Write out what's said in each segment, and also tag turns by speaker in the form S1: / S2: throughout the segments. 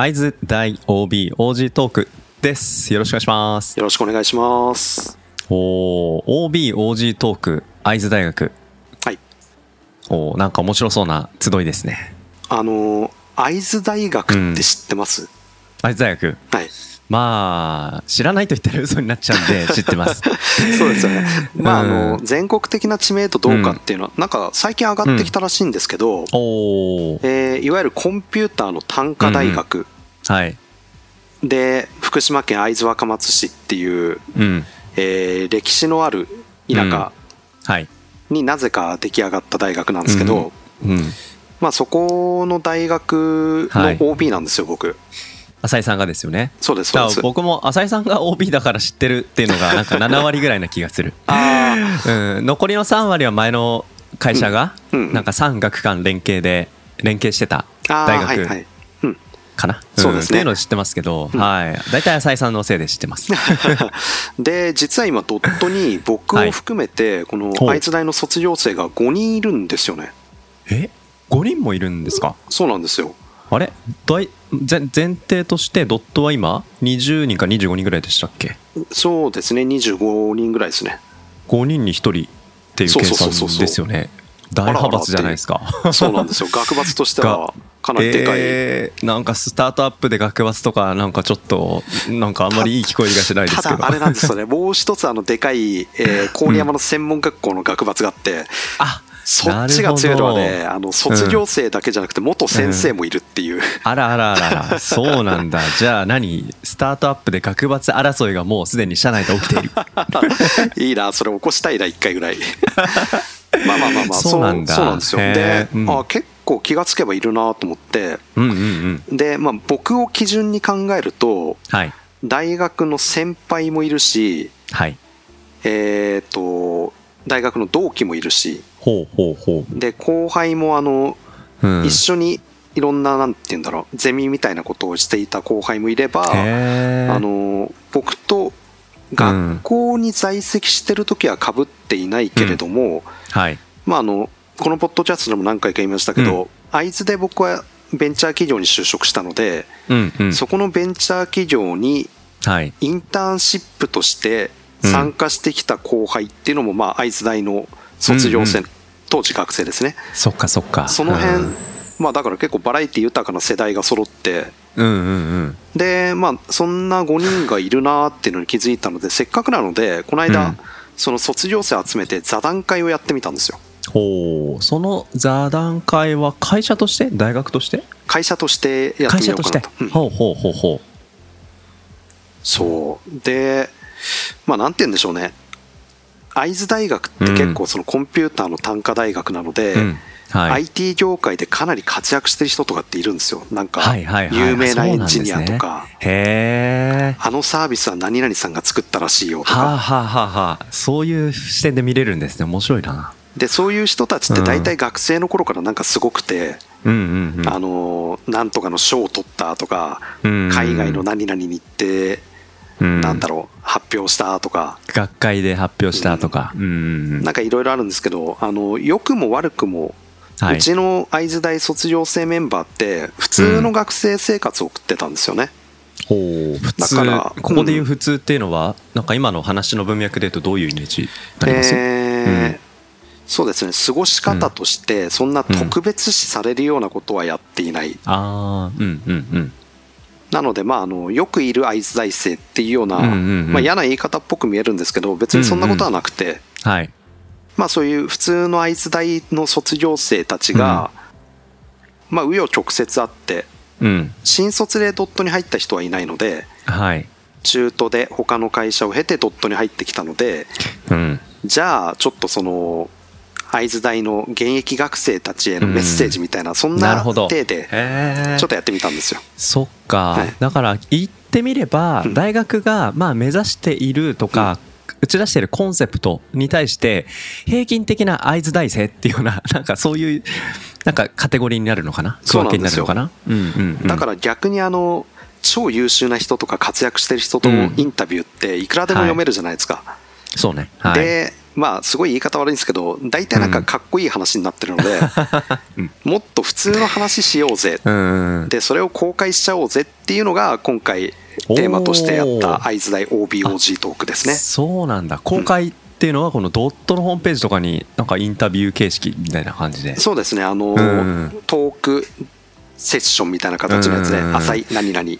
S1: 会津大 OBOG トークです。よろしくお願いします。
S2: よろしくお願いします。
S1: おー OBOG トーク会津大学。
S2: はい。
S1: おーなんか面白そうな集いですね。
S2: あの、会津大学って知ってます、
S1: 会津大学。
S2: はい。
S1: まあ知らないと言ったら嘘になっちゃうんで 知ってます。
S2: そうですよね。まあ、あ
S1: う
S2: の、
S1: ん。
S2: 全国的な知名度どうかっていうのは、なんか最近上がってきたらしいんですけど、えーいわゆるコンピューターの単科大学。
S1: はい。
S2: で、福島県会津若松市っていう、
S1: うん。
S2: えー歴史のある田舎
S1: はい。
S2: になぜか出来上がった大学なんですけど、
S1: うん。
S2: まあそこの大学
S1: はい。
S2: の OB なんですよ、僕。
S1: 浅井さんがですよね。
S2: そうです、そう。
S1: 僕も浅井さんが OB だから知ってるっていうのがなんか7割ぐらいな気がする、
S2: あ
S1: うん、残りの3割は前の会社がなんか産学間連携で連携してた
S2: あ、あ
S1: 大
S2: あ、はいは
S1: 学。かな、
S2: そうですね。
S1: んっていうのを知ってますけど、
S2: うん。
S1: はい。大体浅井さんのせいで知ってます。
S2: で実は今ドットに僕を含めてこの
S1: ほう。
S2: 愛知大の卒業生が5人いるんですよね。
S1: え？5人もいるんですか？
S2: そうなんですよ。
S1: あれ？大前前提としてドットは今20人か25人ぐらいでしたっけ？
S2: そうですね。25人ぐらいですね。
S1: 5人に1人っていう計算ですよね。大派閥じゃないですか。
S2: そうなんですよ。学閥としてはかなりでかい、
S1: えーなんかスタートアップで学閥とかなんかちょっとなんかあんまりいい聞こえがしないですけど。
S2: ただあれなんですよね。もう一つあのでかい、えー郡山の専門学校の学閥があって、
S1: あ
S2: そっちが強いのはねあの卒業生だけじゃなくて元先生もいるっていう、
S1: あらあらあらあら。そうなんだ。じゃあ何？スタートアップで学閥争いがもうすでに社内で起きている。
S2: いいなそれ起こしたいな一回ぐらい。まあまあまあまあ
S1: そうなんだ。
S2: そうなんですよ。
S1: へ
S2: で、
S1: ーうん。
S2: あ結構気がつけばいるなと思って。
S1: うんうんうん。
S2: で、まあ、僕を基準に考えると
S1: はい。
S2: 大学の先輩もいるし
S1: はい。
S2: えっ、と大学の同期もいるし
S1: ほうほうほ
S2: で後輩もあの、
S1: う、うん、
S2: 一緒にいろんななんて言うんだろうゼミみたいなことをしていた後輩もいればあの僕と学校に在籍してる時はかぶっていないけれども、
S1: はい。
S2: まああのこのポッドキャストでも何回か言いましたけど、
S1: うん。
S2: 会津で僕はベンチャー企業に就職したので、
S1: うんうん。
S2: そこのベンチャー企業に
S1: はい。
S2: インターンシップとして参加してきた後輩っていうのも、まあ会津大の卒業生、
S1: うん
S2: 当時学生ですね。
S1: そっかそっか。
S2: その辺、
S1: うん。
S2: まあだから結構バラエティ豊かな世代が揃って
S1: うんうんうん。
S2: でまあそんな5人がいるなっていうのに気づいたのでせっかくなのでこの間、
S1: うん。
S2: その卒業生集めて座談会をやってみたんですよ。
S1: ほうその座談会は会社として？大学として？
S2: 会社としてやってみよ
S1: 会社として？
S2: うかなとうん
S1: ほうほうほう。ほ
S2: そう。でまあなんて言うんでしょうね会津大学って結構そのコンピューターの単科大学なので、
S1: う、うん。はい、
S2: IT 業界でかなり活躍してる人とかっているんですよ。なんか有名なエンジニアとか、
S1: へえ
S2: あのサービスは何々さんが作ったらしいよとか。
S1: はあはあはあはあ。そういう視点で見れるんですね。面白いな。
S2: でそういう人たちって大体学生の頃からなんかすごくて、
S1: うんうんうん。
S2: あのなんとかの賞を取ったとか、
S1: うん
S2: 海外の何々に行って、
S1: うん
S2: なんだろう発表したとか。
S1: 学会で発表したとか。うん。うん。うん
S2: なんかいろいろあるんですけどあの良くも悪くも、
S1: はい。う
S2: ちの会津大卒業生メンバーって普通の学生生活を送ってたんですよね、
S1: ほう普通
S2: だから
S1: ここでいう普通っていうのはなんか今の話の文脈で言うとどういうイメージになります、
S2: えー
S1: うん。
S2: そうですね。過ごし方としてそんな特別視されるようなことはやっていない、
S1: ああうんうんうん
S2: なので、まあ、あのよくいる会津大生っていうような、
S1: うんうんうん。
S2: まあ、嫌な言い方っぽく見えるんですけど別にそんなことはなくて、
S1: はい。
S2: まあ、そういう普通の会津大の卒業生たちが、まあ紆余曲折あって
S1: うん。
S2: 新卒でドットに入った人はいないので
S1: はい。
S2: 中途で他の会社を経てドットに入ってきたので
S1: うん。
S2: じゃあちょっとその会津大の現役学生たちへのメッセージみたいな、そんな体でちょっとやってみたんですよ。
S1: そっか、
S2: はい。
S1: だから言ってみれば
S2: うん。
S1: 大学がまあ目指しているとか、打ち出しているコンセプトに対して平均的な会津大生っていうような なんかそういうなんかカテゴリーになるのかな？区分けになるのかな？うんうんうん。
S2: だから逆にあの超優秀な人とか活躍してる人とのインタビューっていくらでも読めるじゃないですか。
S1: そうね。はい。
S2: でまあすごい言い方悪いんですけど大体なんかかっこいい話になってるので、
S1: うん。
S2: もっと普通の話しようぜ。でそれを公開しちゃおうぜっていうのが今回テーマとしてやった会津大 OBOG トークですね。
S1: そうなんだ。公開っていうのはこのドットのホームページとかになんかインタビュー形式みたいな感じで。
S2: そうですね。あの、
S1: うん。
S2: トークセッションみたいな形のやつで
S1: うん
S2: 浅井何々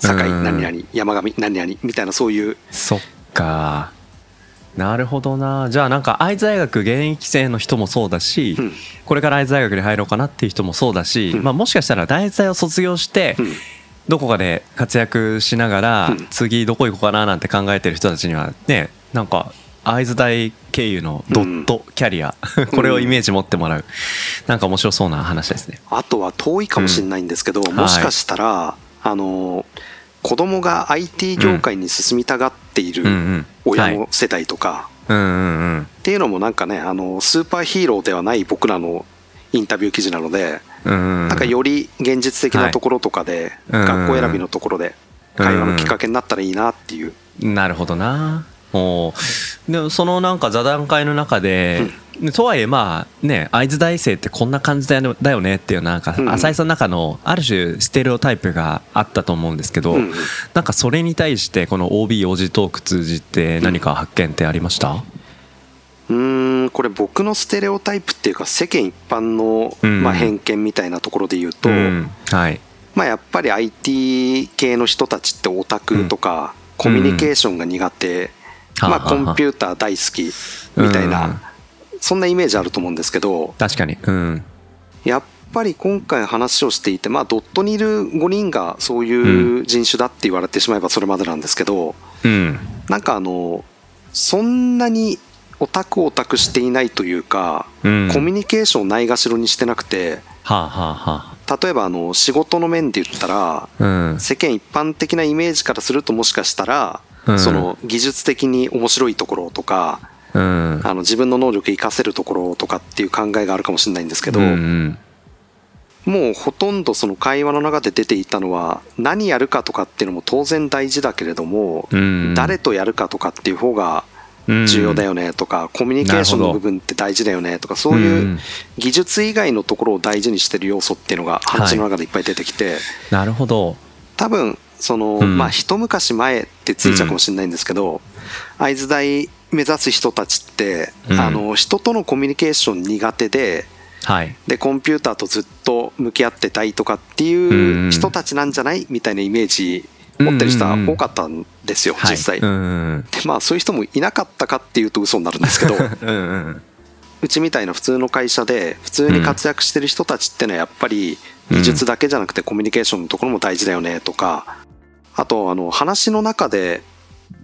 S2: 酒井
S1: うん
S2: 何々山上何々みたいなそういう
S1: そっかなるほどな。じゃあなんか会津大学現役生の人もそうだし、
S2: うん。
S1: これから会津大学に入ろうかなっていう人もそうだし、
S2: うん。
S1: まあ、もしかしたら大大を卒業して
S2: うん。
S1: どこかで活躍しながら
S2: うん。
S1: 次どこ行こうかななんて考えてる人たちにはねなんか会津大経由のドットキャリア、これをイメージ持ってもらう。なんか面白そうな話ですね。
S2: あとは遠いかもしれないんですけど、
S1: ん。
S2: もしかしたら、あの子供が IT 業界に進みたがっている親の世代とか、っていうのもなんかねあのスーパーヒーローではない僕らのインタビュー記事なので、なんかより現実的なところとかで、
S1: うん。
S2: 学校選びのところで会話のきっかけになったらいいなっていう、
S1: なるほどな。おーでもそのなんか座談会の中で、とはいえまあね会津大生ってこんな感じだよねっていうなんか
S2: うん。
S1: 浅井さんの中のある種ステレオタイプがあったと思うんですけど、
S2: うん。うん
S1: なんかそれに対してこの OB トーク通じて何か発見ってありました、
S2: うーんこれ僕のステレオタイプっていうか世間一般の、
S1: うん。
S2: まあ、偏見みたいなところで言うと、
S1: うん。はい。
S2: まあ、やっぱり IT 系の人たちってオタクとか、コミュニケーションが苦手、まあ、コンピューター大好きみたいな、そんなイメージあると思うんですけど
S1: 確かに。うん。
S2: やっぱり今回話をしていて、まあ、ドットにいる5人がそういう人種だって言われてしまえばそれまでなんですけど
S1: うん。
S2: なんかあのそんなにオタクオタクしていないというか、
S1: うん。
S2: コミュニケーションをないがしろにしてなくて
S1: はあはあは
S2: 例えばあの仕事の面で言ったら
S1: あうん。
S2: 世間一般的なイメージからするともしかしたら、
S1: うん。
S2: その技術的に面白いところとか
S1: うん。
S2: あの自分の能力活かせるところとかっていう考えがあるかもしれないんですけど、
S1: うんうん。
S2: もうほとんどその会話の中で出ていたのは何やるかとかっていうのも当然大事だけれども、
S1: うん
S2: 誰とやるかとかっていう方が重要だよねとか、コミュニケーションの部分って大事だよねとかそういう技術以外のところを大事にしてる要素っていうのが話の中でいっぱい出てきて、
S1: なるほど
S2: 多分その、
S1: うん。
S2: まあ一昔前ってついちゃうかもしれないんですけど、会津大目指す人たちって、
S1: うん。
S2: あの人とのコミュニケーション苦手で
S1: はい。
S2: でコンピューターとずっと向き合ってたいとかっていう人たちなんじゃないみたいなイメージ持ってる人は多かったんですよ、
S1: はい
S2: 実際、
S1: うんうん
S2: でまあそういう人もいなかったかっていうと嘘になるんですけど
S1: うんうん
S2: うちみたいな普通の会社で普通に活躍してる人たちってのはやっぱり技術だけじゃなくてコミュニケーションのところも大事だよねとかあとあの話の中で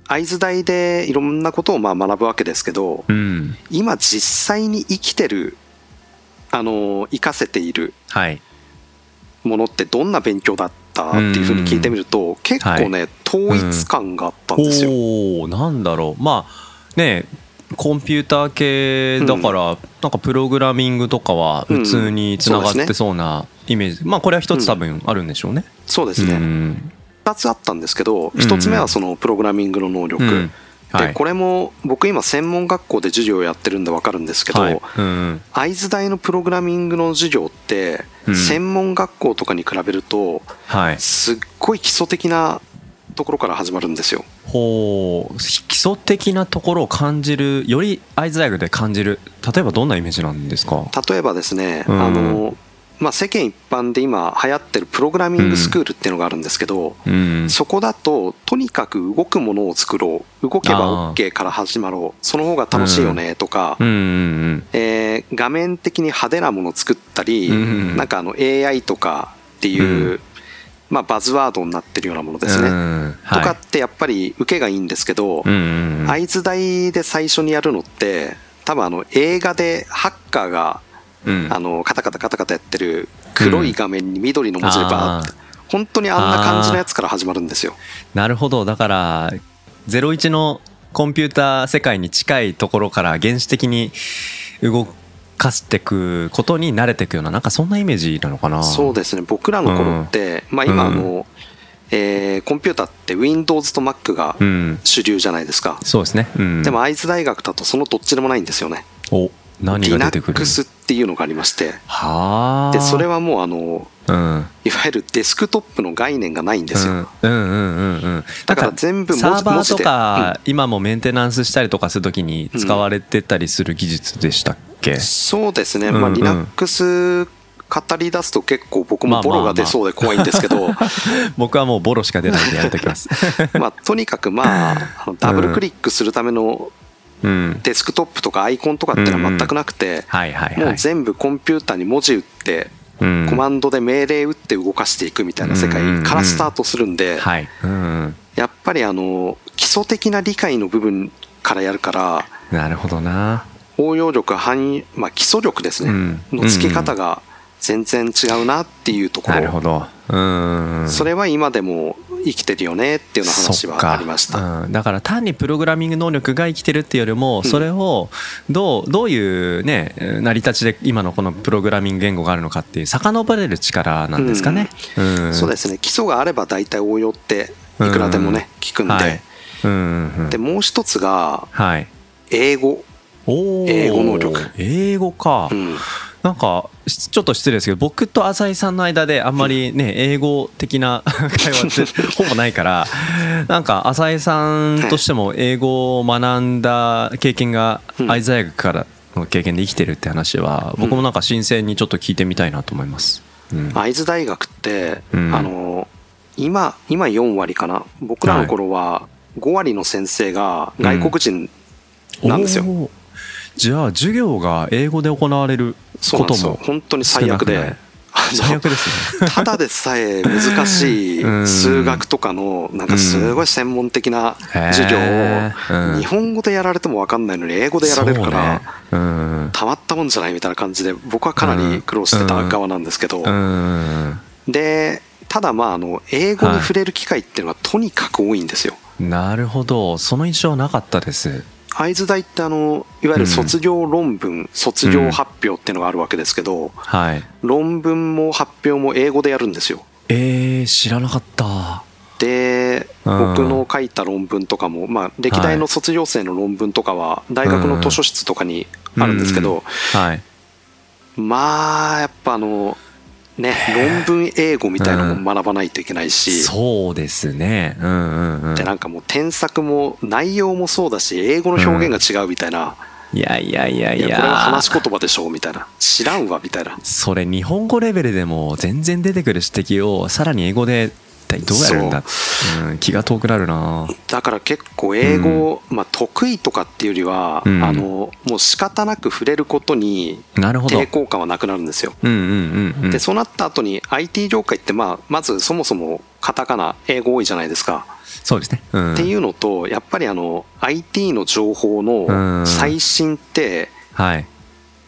S2: 会津大でいろんなことをまあ学ぶわけですけど
S1: うん。
S2: 今実際に生きてるあの活かせている
S1: はい。
S2: ものってどんな勉強だったっていうふうに聞いてみると結構ね統一感があったんですよ。
S1: おおなんだろう。まあねコンピューター系だから、なんかプログラミングとかは普通につながってそうなイメージ、まあこれは一つ多分あるんでしょうね。
S2: そうですね、
S1: うん。
S2: 2つあったんですけど1つ目はそのプログラミングの能力、
S1: うんはい。
S2: でこれも僕今専門学校で授業をやってるんで分かるんですけど、
S1: はい。うん
S2: 会津大のプログラミングの授業って
S1: うん。
S2: 専門学校とかに比べると
S1: はい、
S2: すっごい基礎的なところから始まるんですよ。
S1: ほう。基礎的なところを感じるより会津大学で感じる例えばどんなイメージなんですか？
S2: 例えばですね、
S1: うん。
S2: あのまあ、世間一般で今流行ってるプログラミングスクールっていうのがあるんですけど、
S1: うん。
S2: そこだととにかく動くものを作ろう。動けば OK から始まろう。その方が楽しいよねとか、
S1: うんうん
S2: えー画面的に派手なものを作ったり、
S1: うん
S2: なんかあの AI とかっていう、
S1: うん。
S2: まあ、バズワードになってるようなもの
S1: うん
S2: ですね。
S1: うん
S2: とかってやっぱり受けがいいんですけど、会津大で最初にやるのって多分あの映画でハッカーが
S1: うん。
S2: あのカタカタカタカタやってる黒い画面に緑の文字でバーって本当にあんな感じのやつから始まるんですよ。
S1: なるほど。だから01のコンピューター世界に近いところから原始的に動かしていくことに慣れていくようななんかそんなイメージなのかな？
S2: そうですね。僕らの頃って、まあ今あの、えーコンピューターって Windows と Mac が
S1: うん。
S2: 主流じゃないですか。
S1: そうですね、うん、
S2: でも会津大学だとそのどっちでもないんですよね。
S1: お何が出てくる
S2: ？Linux っていうのがありまして。
S1: はあ。
S2: でそれはもうあの
S1: うん。
S2: いわゆるデスクトップの概念がないんですよ。
S1: うんうんうんうんうん。
S2: だから全部
S1: サーバーとか今もメンテナンスしたりとかするときに使われてたりする技術でしたっけ、
S2: そうですね、まあ、
S1: うん。うん
S2: Linux 語り出すと結構僕もボロが出そうで怖いんですけど、
S1: 僕はもうボロしか出ないんでやめときます。
S2: まあ、とにかくまあダブルクリックするための
S1: うん
S2: デスクトップとかアイコンとかっていうのは全くなくて、もう全部コンピューターに文字打って、
S1: うん。
S2: コマンドで命令打って動かしていくみたいな世界からスタートするんで、やっぱりあの基礎的な理解の部分からやるから
S1: なるほどな。
S2: 応用力範囲、まあ、基礎力ですね、
S1: うん。
S2: の付け方が全然違うなっていうとこ
S1: なるほ
S2: ろ、
S1: どうん。
S2: それは今でも生きてるよねっていうような話はありました。
S1: うん、だから単にプログラミング能力が生きてるっていうよりもそれをどうどういうね成り立ちで今のこのプログラミング言語があるのかっていう遡れる力なんですかね。うん。
S2: そうですね。基礎があれば大体応用っていくらでもね、聞くんで、
S1: はい。うんうんうん。
S2: でもう一つが
S1: はい。
S2: 英語、
S1: おー。
S2: 英語能力。
S1: 英語か、
S2: うん。
S1: なんかしちょっと失礼ですけど僕と浅井さんの間であんまりね英語的な 会話って ほぼないからなんか浅井さんとしても英語を学んだ経験が
S2: うん。
S1: 会津大学からの経験で生きてるって話は僕もなんか新鮮にちょっと聞いてみたいなと思います。うん。
S2: 会津大学って、
S1: うん。
S2: あの今今4割かな。僕らの頃は5割の先生が外国人なんですよ、
S1: おーじゃあ授業が英語で行われることも
S2: 本当に最悪で。
S1: 最悪です。ね。
S2: ただでさえ難し
S1: うん
S2: い数学とかのなんかすごい専門的な 授業を日本語でやられても分かんないのに英語でやられるからたまったもんじゃないみたいな感じで僕はかなり苦労してた側なんですけど。
S1: うん。
S2: でただまああの英語に触れる機会っていうのはとにかく多いんですよ。
S1: なるほど。その印象はなかったです
S2: 会津大ってあのいわゆる卒業論文、卒業発表っていうのがあるわけですけど
S1: はい。
S2: 論文も発表も英語でやるんですよ。
S1: えー、知らなかった。
S2: で
S1: うん。
S2: 僕の書いた論文とかも、まあ、歴代の卒業生の論文とかは大学の図書室とかにあるんですけど、
S1: はい。
S2: まあやっぱあのね論文英語みたいなのも学ばないといけないし、
S1: そうですね。うんうんうん。
S2: でなんかもう添削も内容もそうだし英語の表現が違うみたいな、
S1: いやいやいやいや。
S2: いやこれは話し言葉でしょみたいな。知らんわみたいな。
S1: それ日本語レベルでも全然出てくる指摘をさらに英語で一体どうやるんだ、う。ん、気が遠くなるな。
S2: だから結構英語、まあ、得意とかっていうよりは、
S1: うん。
S2: あのもう仕方なく触れることに
S1: なるほど。
S2: 抵抗感はなくなるんですよ。
S1: うんうんうんうん。
S2: でそうなった後に IT 業界ってまあまずそもそもカタカナ英語多いじゃないですか。
S1: そうですね、うん、
S2: っていうのとやっぱりあの IT の情報
S1: うん。
S2: の最新って
S1: はい。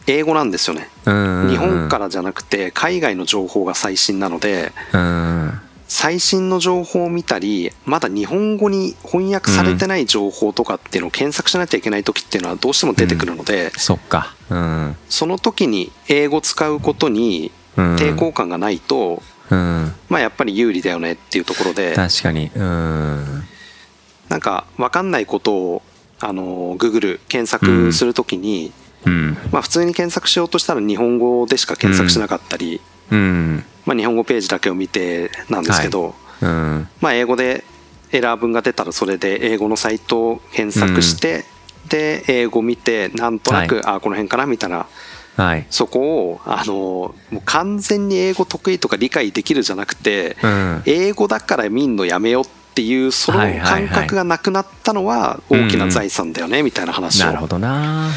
S2: 英語なんですよね。
S1: うん。
S2: 日本からじゃなくて海外の情報が最新なので
S1: うん
S2: 最新の情報を見たりまだ日本語に翻訳されてない情報とかっていうのを検索しなきゃいけない時っていうのはどうしても出てくるので
S1: そっか。うん。
S2: その時に英語使うことに
S1: うん。
S2: 抵抗感がないと
S1: うん。
S2: まあやっぱり有利だよねっていうところで。
S1: 確かに。うん。
S2: なんか分かんないことをあの Google 検索するときに、
S1: うん。
S2: まあ、普通に検索しようとしたら日本語でしか検索しなかったり、
S1: うん
S2: まあ、日本語ページだけを見てなんですけど、
S1: うん。
S2: まあ、英語でエラー文が出たらそれで英語のサイトを検索して、で英語見てなんとなく、あこの辺かなみたいな。
S1: はい。
S2: そこをあのもう完全に英語得意とか理解できるじゃなくて、
S1: うん。
S2: 英語だから見んのやめよっていうその
S1: はいはいはい
S2: 感覚がなくなったのは大きな財産だよねみたいな話を。
S1: なるほどな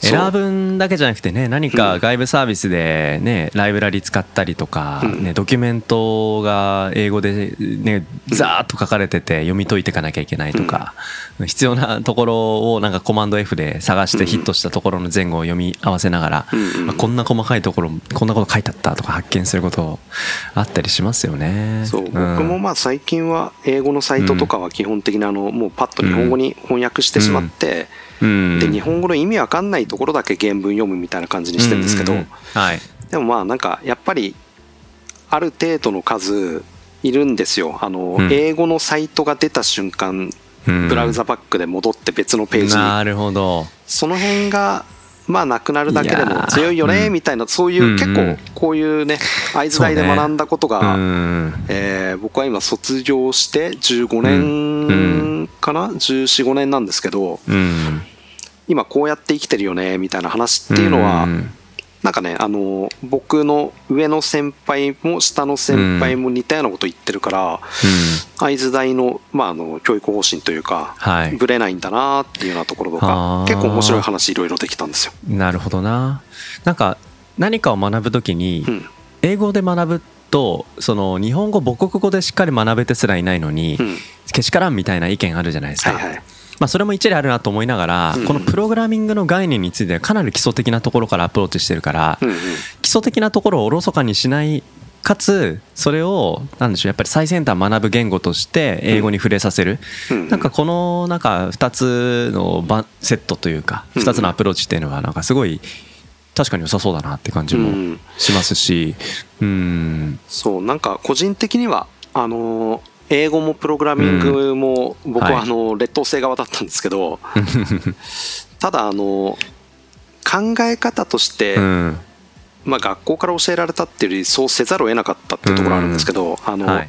S1: 選ぶだけじゃなくてね何か外部サービスでねライブラリ使ったりとか、
S2: うん。
S1: ね、ドキュメントが英語でねザーッと書かれてて読み解いていかなきゃいけないとか、必要なところをなんかコマンド F で探してヒットしたところの前後を読み合わせながら、まあこんな細かいところこんなこと書いてあったとか発見することあったりしますよね。
S2: そう、
S1: ん。
S2: 僕もまあ最近は英語のサイトとかは基本的にあのもうパッと日本語に翻訳してしまって、
S1: うん
S2: で日本語の意味わかんないところだけ原文読むみたいな感じにしてるんですけど、
S1: うううん。はい。
S2: でもまあなんかやっぱりある程度の数いるんですよ。あの、
S1: うん。
S2: 英語のサイトが出た瞬間
S1: うん。
S2: ブラウザバックで戻って別のページに、
S1: なるほど。
S2: その辺がまあなくなるだけでも強いよね
S1: うん。
S2: みたいなそういう
S1: うん
S2: 結構こういうね会津大で学んだことが、
S1: うん
S2: えー僕は今卒業して15年かな、1415年なんですけど
S1: うん。
S2: 今こうやって生きてるよねみたいな話っていうのは、
S1: ん
S2: なんかねあの僕の上の先輩も下の先輩も似たようなこと言ってるから会津大の,、まあ、あの教育方針というか、
S1: はい。
S2: ぶれないんだなっていうようなところとか結構面白い話いろいろできたんですよ。
S1: なるほどな。なんか何かを学ぶときに
S2: うん。
S1: 英語で学ぶとその日本語母国語でしっかり学べてすらいないのに
S2: うん。
S1: けしからんみたいな意見あるじゃないですか、
S2: はいはい
S1: まあ、それも一理あるなと思いながら、
S2: うん。
S1: このプログラミングの概念についてはかなり基礎的なところからアプローチしてるから、基礎的なところをおろそかにしないかつそれをなんでしょうやっぱり最先端学ぶ言語として英語に触れさせる、
S2: うん。
S1: なんかこのなんか2つのバセットというか
S2: うん。
S1: 2つのアプローチっていうのはなんかすごい確かに良さそうだなって感じも
S2: うん。
S1: しますしうん。
S2: そうなんか個人的にはあの英語もプログラミングも僕
S1: は
S2: あの劣等生側だったんですけど、ただあの考え方として、
S1: うん。
S2: まあ、学校から教えられたっていうよりそうせざるを得なかったっていうところあるんですけど、あの、
S1: はい。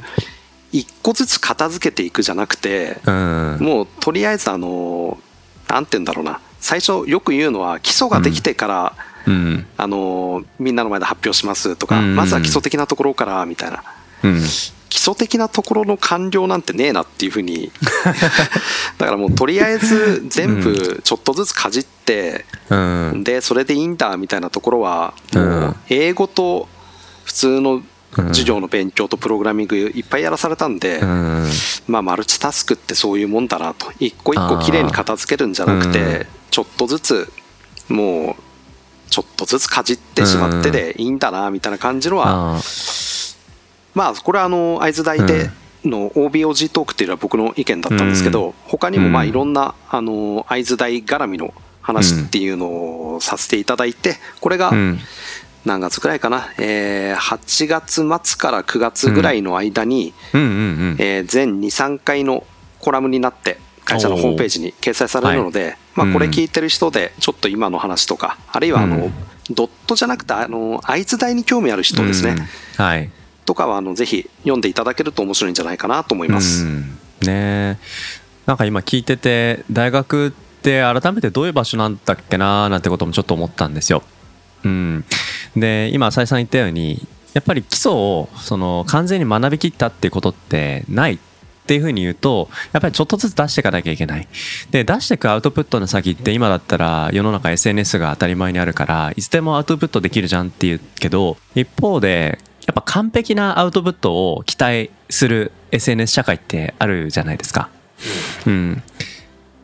S2: 一個ずつ片付けていくじゃなくて、
S1: うん。
S2: もうとりあえずあのて言うんだろうな。最初よく言うのは基礎ができてから、
S1: うん。
S2: あのみんなの前で発表しますとか、
S1: うん。
S2: まずは基礎的なところからみたいな。
S1: うん
S2: 基礎的なところの完了なんてねえなっていうふうに。だからもうとりあえず全部ちょっとずつかじって、
S1: うん。
S2: でそれでいいんだみたいなところはも
S1: う
S2: うん英語と普通の授業の勉強とプログラミングいっぱいやらされたんで、
S1: うん。
S2: まあマルチタスクってそういうもんだなと一個一個きれいに片付けるんじゃなく
S1: うん。
S2: てちょっとずつもうちょっとずつかじってしまってでいいんだなみたいな感じのは
S1: あ
S2: まあこれはあの会津大での OBOG トークっていうのは僕の意見だったんですけど他にもまあ
S1: うん。
S2: いろんなあの会津大絡みの話っていうのをさせていただいてこれが
S1: うん。
S2: 何月ぐらいかな。えー8月末から9月ぐらいの間に全23回のコラムになって会社のホームページに掲載されるので、まあ、これ聞いてる人でちょっと今の話とかあるいはあの、
S1: うん。
S2: ドットじゃなくてあの会津大に興味ある人ですね、
S1: うん。はい
S2: とかはあのぜひ読んでいただけると面白いんじゃないかなと思います。
S1: ねなんか今聞いてて大学って改めてどういう場所なんだっけななんてこともちょっと思ったんですよ。うん、で今浅井さん言ったようにやっぱり基礎をその完全に学びきったっていうことってないっていうふうに言うとやっぱりちょっとずつ出していかなきゃいけないで出していくアウトプットの先って今だったら世の中 SNS が当たり前にあるからいつでもアウトプットできるじゃんっていうけど一方でやっぱ完璧なアウトプットを期待する SNS 社会ってあるじゃないですか。うん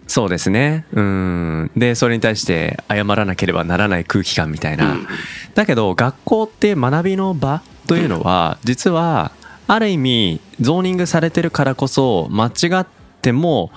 S1: そうですね。うん。で、それに対して謝らなければならない空気感みたいな。
S2: うん
S1: だけど、学校って学びの場というのは、実は、ある意味、ゾーニングされてるからこそ、間違っても、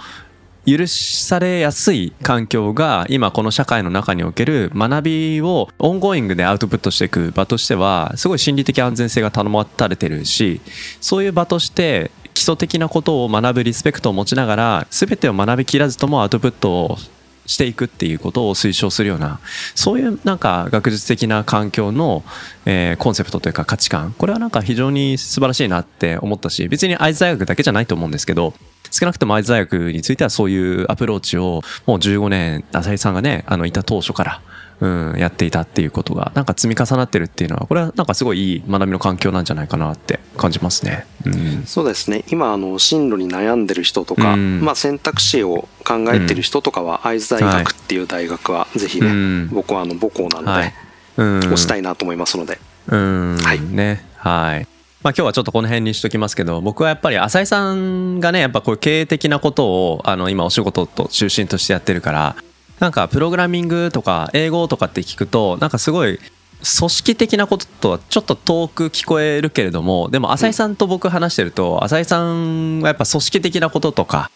S1: 許されやすい環境が今この社会の中における学びを ongoing でアウトプットしていく場としてはすごい心理的安全性が担保されてるしそういう場として基礎的なことを学ぶリスペクトを持ちながら全てを学びきらずともアウトプットをしていくっていうことを推奨するようなそういうなんか学術的な環境の、えーコンセプトというか価値観。これはなんか非常に素晴らしいなって思ったし別に愛知大学だけじゃないと思うんですけど少なくとも会津大学についてはそういうアプローチをもう15年浅井さんがねあのいた当初からうん、やっていたっていうことがなんか積み重なってるっていうのはこれはなんかすごいいい学びの環境なんじゃないかなって感じますね。
S2: うん、そうですね。今あの進路に悩んでる人とか、うん、まあ、選択肢を考えてる人とかは会津大学っていう大学はぜひね、うん、僕はあの母校なので、はい、推したいなと思いますので。
S1: うん。はい。ね。はいまあ、今日はちょっとこの辺にしときますけど僕はやっぱり浅井さんがねやっぱこういう経営的なことをあの今お仕事と中心としてやってるからなんかプログラミングとか英語とかって聞くとなんかすごい組織的なこととはちょっと遠く聞こえるけれどもでも浅井さんと僕話してると浅井さんはやっぱ組織的なこととか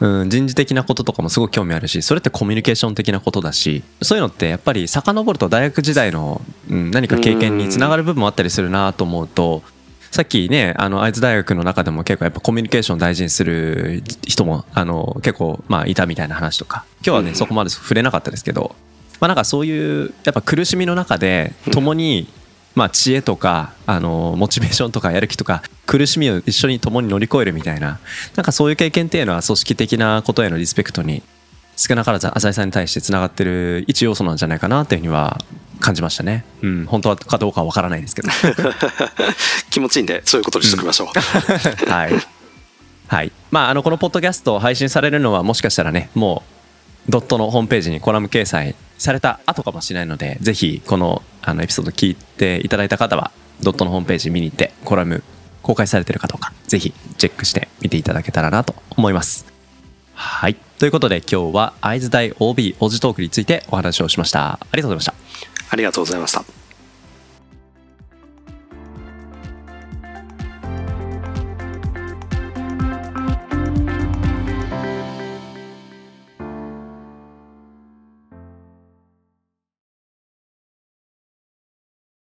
S1: うん、人事的なこととかもすごく興味あるしそれってコミュニケーション的なことだしそういうのってやっぱり遡ると大学時代の、うん、何か経験につながる部分もあったりするなと思うとさっきねあの愛知大学の中でも結構やっぱコミュニケーションを大事にする人もあの結構まあいたみたいな話とか。今日はね、そこまで触れなかったですけど、まあ、なんかそういうやっぱ苦しみの中で共に、まあ、知恵とかあのモチベーションとかやる気とか苦しみを一緒に共に乗り越えるみたいななんかそういう経験っていうのは組織的なことへのリスペクトに少なからず浅井さんに対してつながってる一要素なんじゃないかなっていうふうには感じましたね。うん、本当はかどうかはわからないですけど。
S2: 気持ちいいんで、そういうことにしておきましょう。
S1: うん、はい。はい。まあ、あの、このポッドキャスト配信されるのはもしかしたらね、もう、ドットのホームページにコラム掲載された後かもしれないので、ぜひ、この、あの、エピソード聞いていただいた方は、ドットのホームページ見に行って、コラム公開されてるかどうか、ぜひチェックして見ていただけたらなと思います。はい。ということで今日は会津大 OB オジトークについてお話をしました。ありがとうございました。
S2: ありがとうございました。